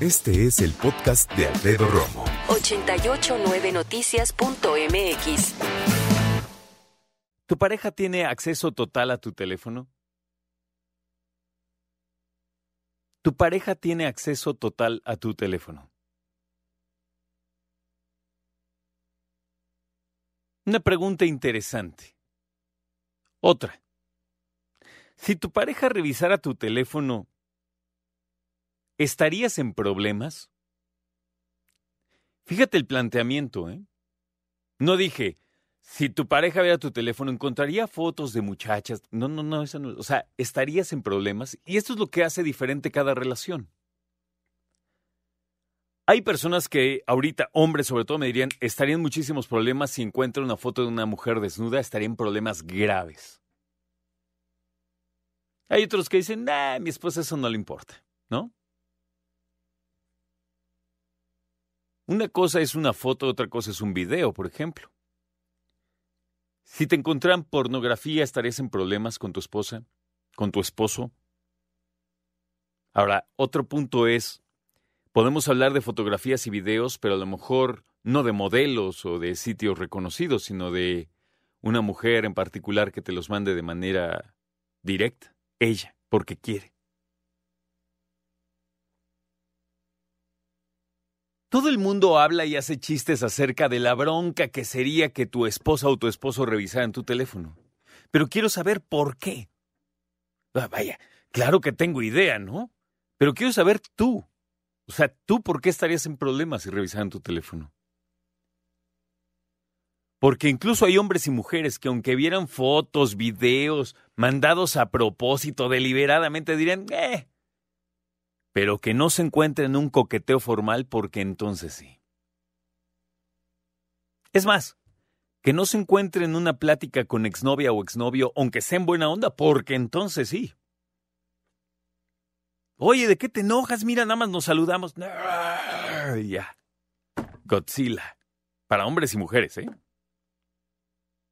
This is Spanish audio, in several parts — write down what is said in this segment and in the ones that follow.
Este es el podcast de Alfredo Romo. 889noticias.mx. ¿Tu pareja tiene acceso total a tu teléfono? Tu pareja tiene acceso total a tu teléfono. Una pregunta interesante. Otra. Si tu pareja revisara tu teléfono, ¿estarías en problemas? Fíjate el planteamiento, ¿eh? No dije, si tu pareja viera tu teléfono, encontraría fotos de muchachas. No, no, no, no. O sea, estarías en problemas. Y esto es lo que hace diferente cada relación. Hay personas que ahorita, hombres sobre todo, me dirían, estarían muchísimos problemas si encuentran una foto de una mujer desnuda, estarían problemas graves. Hay otros que dicen, nah, mi esposa eso no le importa, ¿no? Una cosa es una foto, otra cosa es un video, por ejemplo. Si te encontraran pornografía, ¿estarías en problemas con tu esposa? ¿Con tu esposo? Ahora, otro punto es, podemos hablar de fotografías y videos, pero a lo mejor no de modelos o de sitios reconocidos, sino de una mujer en particular que te los mande de manera directa, ella, porque quiere. Todo el mundo habla y hace chistes acerca de la bronca que sería que tu esposa o tu esposo revisaran tu teléfono. Pero quiero saber por qué. Ah, vaya, claro que tengo idea, ¿no? Pero quiero saber tú. O sea, ¿tú por qué estarías en problemas si revisaran tu teléfono? Porque incluso hay hombres y mujeres que aunque vieran fotos, videos, mandados a propósito, deliberadamente dirían, eh, pero que no se encuentre en un coqueteo formal porque entonces sí. Es más, que no se encuentre en una plática con exnovia o exnovio, aunque sea en buena onda, porque entonces sí. Oye, ¿de qué te enojas? Mira, nada más nos saludamos. Ya. Godzilla. Para hombres y mujeres, ¿eh?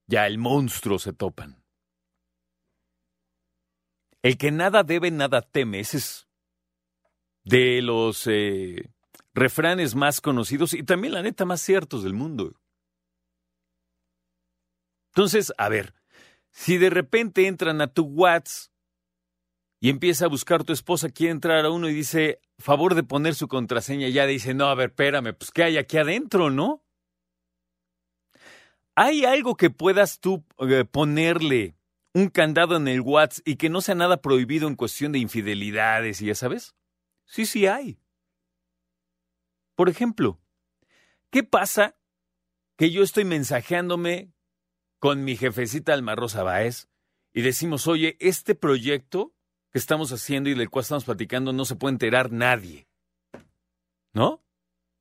Ya el monstruo se topan. El que nada debe, nada teme. Ese es de los eh, refranes más conocidos y también, la neta, más ciertos del mundo. Entonces, a ver, si de repente entran a tu WhatsApp y empieza a buscar tu esposa, quiere entrar a uno y dice, favor de poner su contraseña, ya dice, no, a ver, espérame, pues ¿qué hay aquí adentro, no? ¿Hay algo que puedas tú eh, ponerle un candado en el WhatsApp y que no sea nada prohibido en cuestión de infidelidades y ya sabes? Sí, sí hay. Por ejemplo, ¿qué pasa que yo estoy mensajeándome con mi jefecita Alma Rosa Báez y decimos, oye, este proyecto que estamos haciendo y del cual estamos platicando no se puede enterar nadie? ¿No?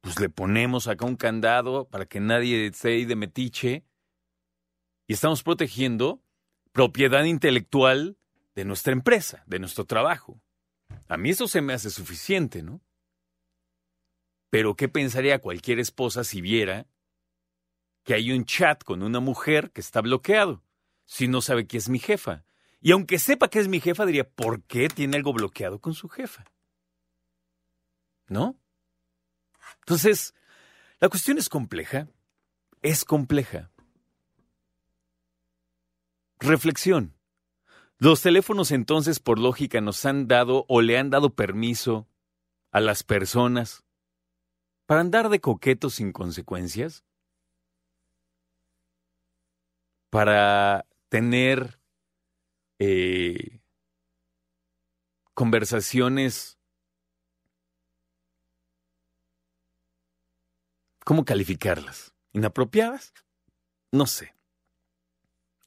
Pues le ponemos acá un candado para que nadie esté ahí de metiche y estamos protegiendo propiedad intelectual de nuestra empresa, de nuestro trabajo. A mí eso se me hace suficiente, ¿no? Pero ¿qué pensaría cualquier esposa si viera que hay un chat con una mujer que está bloqueado, si no sabe que es mi jefa? Y aunque sepa que es mi jefa, diría, ¿por qué tiene algo bloqueado con su jefa? ¿No? Entonces, la cuestión es compleja, es compleja. Reflexión. Los teléfonos entonces, por lógica, nos han dado o le han dado permiso a las personas para andar de coquetos sin consecuencias, para tener eh, conversaciones, ¿cómo calificarlas? ¿Inapropiadas? No sé.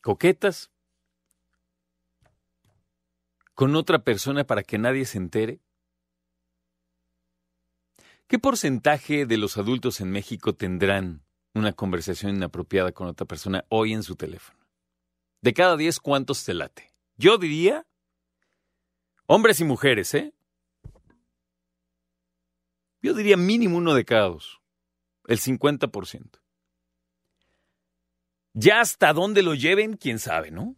¿Coquetas? Con otra persona para que nadie se entere? ¿Qué porcentaje de los adultos en México tendrán una conversación inapropiada con otra persona hoy en su teléfono? De cada 10, ¿cuántos te late? Yo diría, hombres y mujeres, ¿eh? Yo diría mínimo uno de cada dos, el 50%. Ya hasta dónde lo lleven, quién sabe, ¿no?